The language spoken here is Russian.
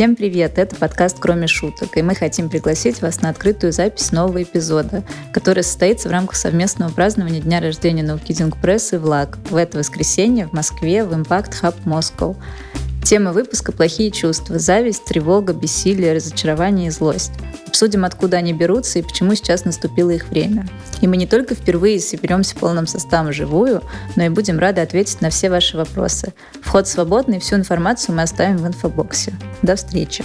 Всем привет! Это подкаст «Кроме шуток», и мы хотим пригласить вас на открытую запись нового эпизода, который состоится в рамках совместного празднования дня рождения Наукидинг Пресс и ВЛАГ в это воскресенье в Москве в Impact Hub Moscow. Тема выпуска «Плохие чувства. Зависть, тревога, бессилие, разочарование и злость». Обсудим, откуда они берутся и почему сейчас наступило их время. И мы не только впервые соберемся полным составом живую, но и будем рады ответить на все ваши вопросы. Вход свободный, всю информацию мы оставим в инфобоксе. До встречи!